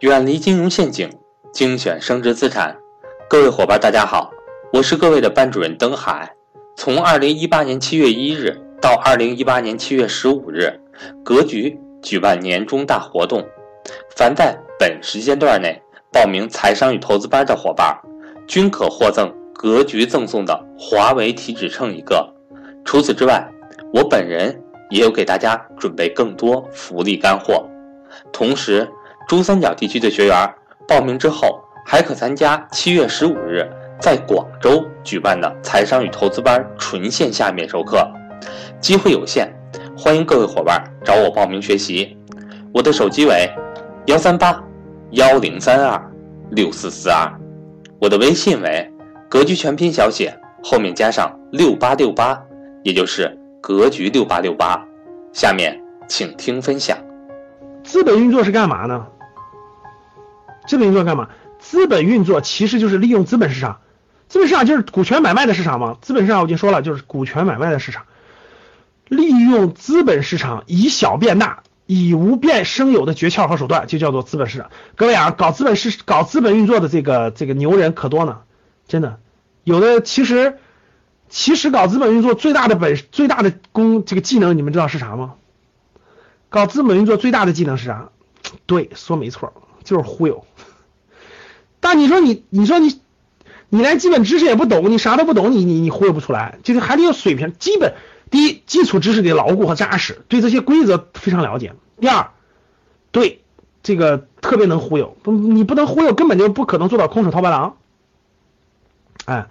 远离金融陷阱，精选升值资产。各位伙伴，大家好，我是各位的班主任登海。从二零一八年七月一日到二零一八年七月十五日，格局举办年终大活动，凡在本时间段内报名财商与投资班的伙伴，均可获赠格局赠送的华为体脂秤一个。除此之外，我本人也有给大家准备更多福利干货。同时，珠三角地区的学员报名之后，还可参加七月十五日在广州举办的财商与投资班纯线下面授课，机会有限，欢迎各位伙伴找我报名学习。我的手机为幺三八幺零三二六四四二，我的微信为格局全拼小写后面加上六八六八，也就是格局六八六八。下面请听分享。资本运作是干嘛呢？资本运作干嘛？资本运作其实就是利用资本市场，资本市场就是股权买卖的市场嘛。资本市场我已经说了，就是股权买卖的市场，利用资本市场以小变大，以无变生有的诀窍和手段，就叫做资本市场。各位啊，搞资本市搞资本运作的这个这个牛人可多呢，真的，有的其实其实搞资本运作最大的本最大的功这个技能，你们知道是啥吗？搞资本运作最大的技能是啥？对，说没错，就是忽悠。但你说你，你说你，你连基本知识也不懂，你啥都不懂，你你你忽悠不出来，就是还得有水平。基本第一，基础知识得牢固和扎实，对这些规则非常了解。第二，对这个特别能忽悠，不你不能忽悠，根本就不可能做到空手套白狼。哎，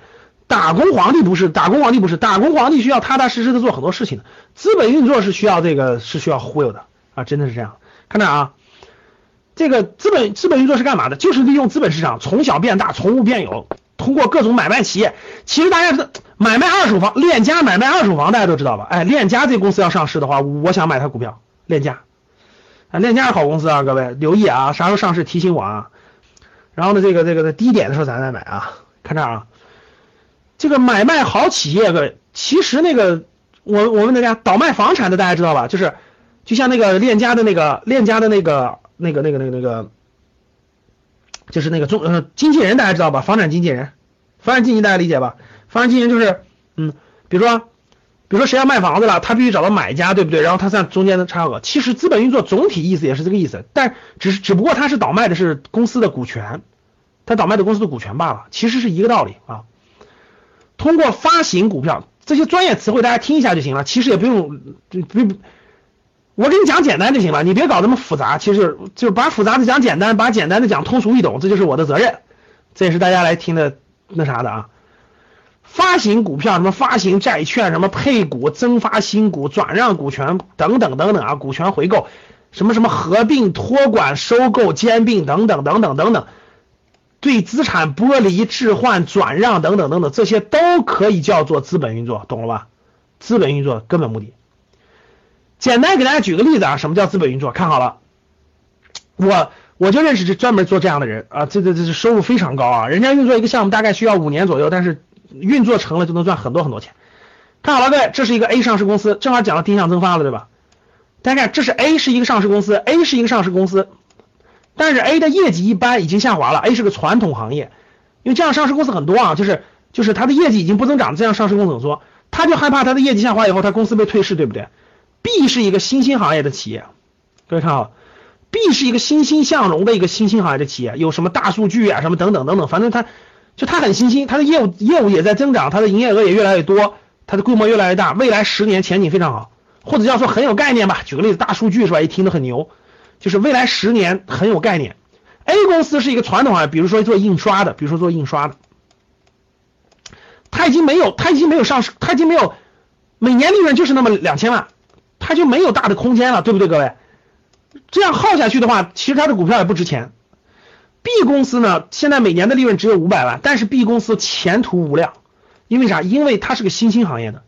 打工皇帝不是，打工皇帝不是，打工皇帝需要踏踏实实的做很多事情。资本运作是需要这个是需要忽悠的啊，真的是这样。看着啊。这个资本资本运作是干嘛的？就是利用资本市场从小变大，从无变有，通过各种买卖企业。其实大家，买卖二手房，链家买卖二手房，大家都知道吧？哎，链家这公司要上市的话，我想买它股票。链家，啊，链家是好公司啊，各位留意啊，啥时候上市提醒我啊。然后呢，这个这个在低点的时候咱再买啊。看这儿啊，这个买卖好企业，各位，其实那个我我问大家，倒卖房产的大家知道吧？就是就像那个链家的那个链家的那个。那个、那个、那个、那个，就是那个中呃经纪人，大家知道吧？房产经纪人，房产经纪人大家理解吧？房产经纪人就是，嗯，比如说，比如说谁要卖房子了，他必须找到买家，对不对？然后他算中间的差额。其实资本运作总体意思也是这个意思，但只是只不过他是倒卖的是公司的股权，他倒卖的公司的股权罢了，其实是一个道理啊。通过发行股票，这些专业词汇大家听一下就行了，其实也不用不不。我给你讲简单就行了，你别搞那么复杂。其实就是把复杂的讲简单，把简单的讲通俗易懂，这就是我的责任。这也是大家来听的那啥的啊。发行股票，什么发行债券，什么配股、增发新股、转让股权等等等等啊，股权回购，什么什么合并、托管、收购、兼并等等等等等等，对资产剥离、置换、转让等等等等，这些都可以叫做资本运作，懂了吧？资本运作根本目的。简单给大家举个例子啊，什么叫资本运作？看好了，我我就认识这专门做这样的人啊，这这这是收入非常高啊，人家运作一个项目大概需要五年左右，但是运作成了就能赚很多很多钱。看好了，各位，这是一个 A 上市公司，正好讲到定向增发了，对吧？大家看，这是 A 是一个上市公司，A 是一个上市公司，但是 A 的业绩一般，已经下滑了。A 是个传统行业，因为这样上市公司很多啊，就是就是它的业绩已经不增长，这样上市公司怎么说？他就害怕他的业绩下滑以后，他公司被退市，对不对？B 是一个新兴行业的企业，各位看好，B 是一个欣欣向荣的一个新兴行业的企业，有什么大数据啊，什么等等等等，反正它就它很新兴，它的业务业务也在增长，它的营业额也越来越多，它的规模越来越大，未来十年前景非常好，或者叫做很有概念吧。举个例子，大数据是吧？一听都很牛，就是未来十年很有概念。A 公司是一个传统行业，比如说做印刷的，比如说做印刷的，它已经没有，它已经没有上市，它已经没有每年利润就是那么两千万。它就没有大的空间了，对不对，各位？这样耗下去的话，其实它的股票也不值钱。B 公司呢，现在每年的利润只有五百万，但是 B 公司前途无量，因为啥？因为它是个新兴行业的，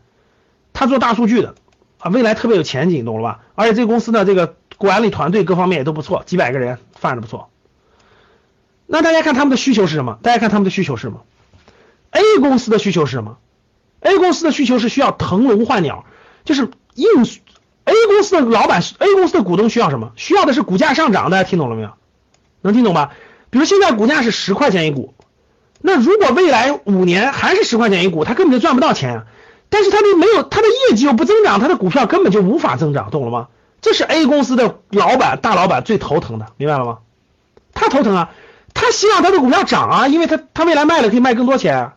它做大数据的啊，未来特别有前景，懂了吧？而且这个公司呢，这个管理团队各方面也都不错，几百个人，发展不错。那大家看他们的需求是什么？大家看他们的需求是什么？A 公司的需求是什么？A 公司的需求是需要腾笼换鸟，就是硬。A 公司的老板，A 公司的股东需要什么？需要的是股价上涨，大家听懂了没有？能听懂吧？比如现在股价是十块钱一股，那如果未来五年还是十块钱一股，他根本就赚不到钱。但是他的没有他的业绩又不增长，他的股票根本就无法增长，懂了吗？这是 A 公司的老板大老板最头疼的，明白了吗？他头疼啊，他希望他的股票涨啊，因为他他未来卖了可以卖更多钱。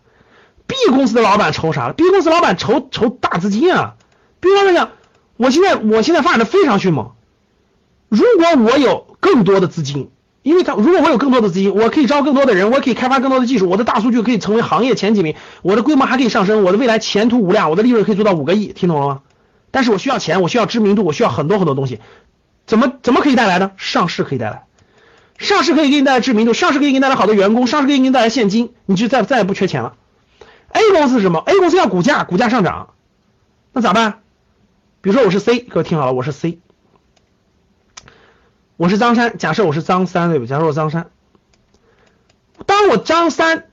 B 公司的老板愁啥了？B 公司老板愁愁大资金啊。比方说讲，我现在我现在发展的非常迅猛，如果我有更多的资金。因为他如果我有更多的资金，我可以招更多的人，我可以开发更多的技术，我的大数据可以成为行业前几名，我的规模还可以上升，我的未来前途无量，我的利润可以做到五个亿，听懂了吗？但是我需要钱，我需要知名度，我需要很多很多东西，怎么怎么可以带来呢？上市可以带来，上市可以给你带来知名度，上市可以给你带来好的员工，上市可以给你带来现金，你就再再也不缺钱了。A 公司是什么？A 公司要股价，股价上涨，那咋办？比如说我是 C，各位听好了，我是 C。我是张三，假设我是张三，对不？假设我张三，当我张三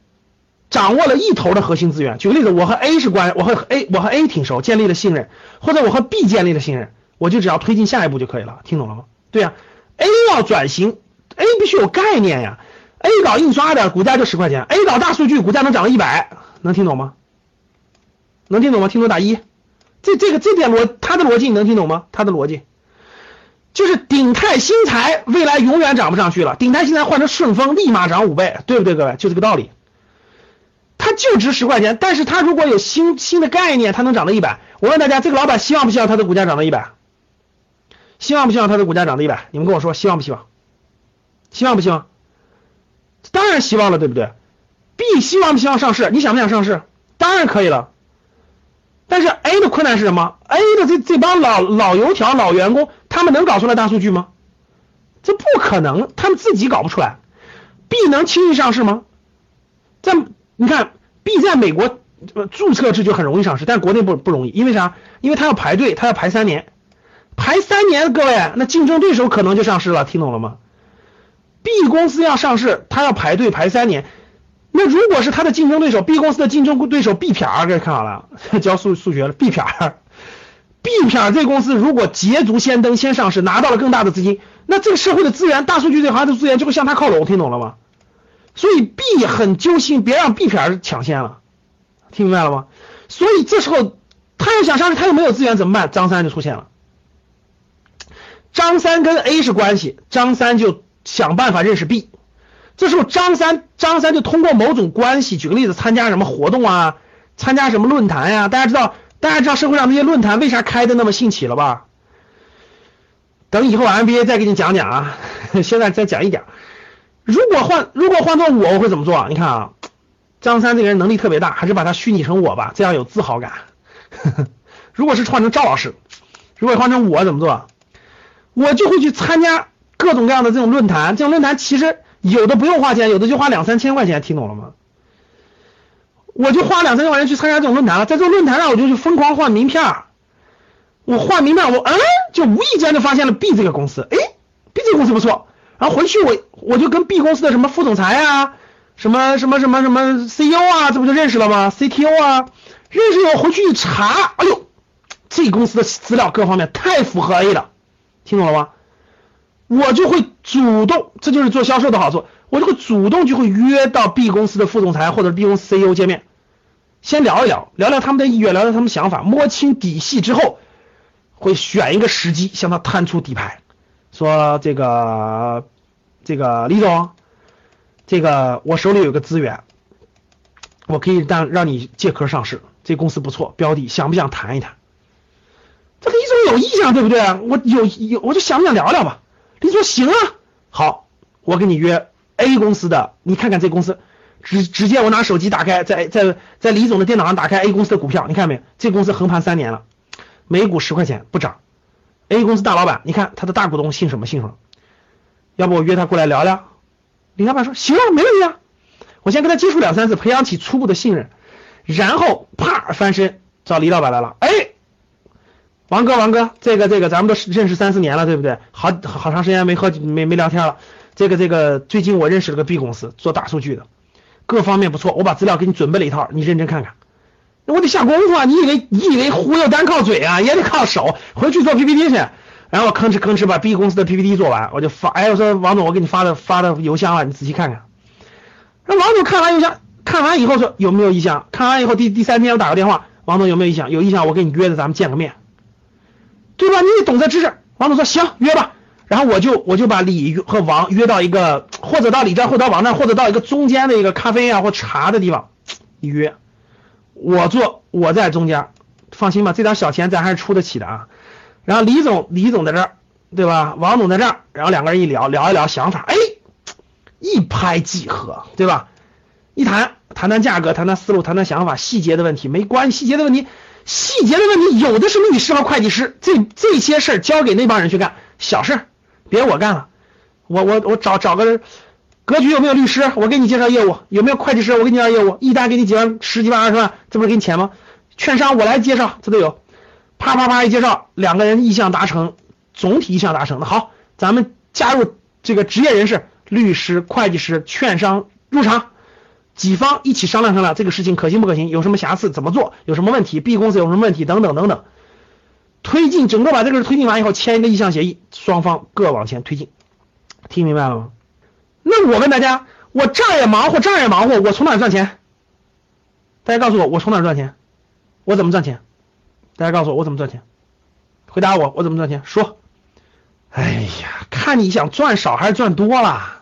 掌握了一头的核心资源，举个例子，我和 A 是关，我和 A 我和 A 挺熟，建立了信任，或者我和 B 建立了信任，我就只要推进下一步就可以了，听懂了吗？对呀，A 要转型，A 必须有概念呀，A 搞印刷的股价就十块钱，A 搞大数据股价能涨到一百，能听懂吗？能听懂吗？听懂打一，这这个这点逻他的逻辑你能听懂吗？他的逻辑。就是鼎泰新材未来永远涨不上去了，鼎泰新材换成顺丰立马涨五倍，对不对，各位？就这个道理。它就值十块钱，但是它如果有新新的概念，它能涨到一百。我问大家，这个老板希望不希望他的股价涨到一百？希望不希望他的股价涨到一百？你们跟我说，希望不希望？希望不希望？当然希望了，对不对？B 希望不希望上市？你想不想上市？当然可以了。但是 A 的困难是什么？A 的这这帮老老油条、老员工，他们能搞出来大数据吗？这不可能，他们自己搞不出来。B 能轻易上市吗？在你看，B 在美国注册制就很容易上市，但国内不不容易，因为啥？因为他要排队，他要排三年，排三年，各位，那竞争对手可能就上市了，听懂了吗？B 公司要上市，他要排队排三年。那如果是他的竞争对手，B 公司的竞争对手 B 撇儿，各位看好了，教数数学了，B 撇儿，B 撇儿这公司如果捷足先登，先上市，拿到了更大的资金，那这个社会的资源，大数据这行的资源就会向他靠拢，听懂了吗？所以 B 很揪心，别让 B 撇儿抢先了，听明白了吗？所以这时候他又想上市，他又没有资源怎么办？张三就出现了，张三跟 A 是关系，张三就想办法认识 B。这时候，张三张三就通过某种关系，举个例子，参加什么活动啊，参加什么论坛呀？大家知道，大家知道社会上那些论坛为啥开的那么兴起了吧？等以后 MBA 再给你讲讲啊，现在再讲一点。如果换如果换做我，我会怎么做？你看啊，张三这个人能力特别大，还是把他虚拟成我吧，这样有自豪感。如果是换成赵老师，如果换成我怎么做？我就会去参加各种各样的这种论坛，这种论坛其实。有的不用花钱，有的就花两三千块钱，听懂了吗？我就花两三千块钱去参加这种论坛了，在这个论坛上我就去疯狂换名片我换名片，我嗯，就无意间就发现了 B 这个公司，哎，B 这个公司不错，然后回去我我就跟 B 公司的什么副总裁啊，什么什么什么什么 CEO 啊，这不就认识了吗？CTO 啊，认识以后回去一查，哎呦，这公司的资料各方面太符合 A 了，听懂了吗？我就会主动，这就是做销售的好处。我就会主动就会约到 B 公司的副总裁或者 B 公司 CEO 见面，先聊一聊，聊聊他们的意愿，聊聊他们想法，摸清底细之后，会选一个时机向他摊出底牌，说这个这个李总，这个我手里有个资源，我可以让让你借壳上市，这公司不错，标的想不想谈一谈？这个李总有意向，对不对？我有有，我就想不想聊聊吧。你说行啊，好，我给你约 A 公司的，你看看这公司，直直接我拿手机打开，在在在李总的电脑上打开 A 公司的股票，你看没？这公司横盘三年了，每股十块钱不涨。A 公司大老板，你看他的大股东姓什么姓什么？要不我约他过来聊聊？李老板说行啊，没问题啊。我先跟他接触两三次，培养起初步的信任，然后啪翻身找李老板来了，哎。王哥，王哥，这个这个，咱们都认识三四年了，对不对？好好长时间没喝没没聊天了。这个这个，最近我认识了个 B 公司，做大数据的，各方面不错。我把资料给你准备了一套，你认真看看。那我得下功夫啊！你以为你以为忽悠单靠嘴啊？也得靠手。回去做 PPT 去。然后吭哧吭哧把 B 公司的 PPT 做完，我就发，哎，我说王总，我给你发的发的邮箱了，你仔细看看。那王总看完邮箱，看完以后说有没有意向？看完以后第第三天我打个电话，王总有没有意向？有意向，我给你约的，咱们见个面，对吧？你得懂这知识。王总说行，约吧。然后我就我就把李和王约到一个，或者到李这，或者到王那，或者到一个中间的一个咖啡啊或茶的地方约。我坐，我在中间，放心吧，这点小钱咱还是出得起的啊。然后李总，李总在这儿，对吧？王总在这儿，然后两个人一聊，聊一聊想法，哎，一拍即合，对吧？一谈，谈谈价格，谈谈思路，谈谈想法，细节的问题没关系，细节的问题，细节的问题有的是律师和会计师，这这些事儿交给那帮人去干，小事儿。别我干了，我我我找找个格局有没有律师？我给你介绍业务，有没有会计师？我给你介绍业务，一单给你几万、十几万、二十万，这不是给你钱吗？券商我来介绍，这都有，啪啪啪一介绍，两个人意向达成，总体意向达成。那好，咱们加入这个职业人士、律师、会计师、券商入场，几方一起商量商量这个事情可行不可行？有什么瑕疵？怎么做？有什么问题？B 公司有什么问题？等等等等。推进整个把这个事推进完以后，签一个意向协议，双方各往前推进，听明白了吗？那我问大家，我这儿也忙活，这儿也忙活，我从哪赚钱？大家告诉我，我从哪赚钱？我怎么赚钱？大家告诉我，我怎么赚钱？回答我，我怎么赚钱？说。哎呀，看你想赚少还是赚多了。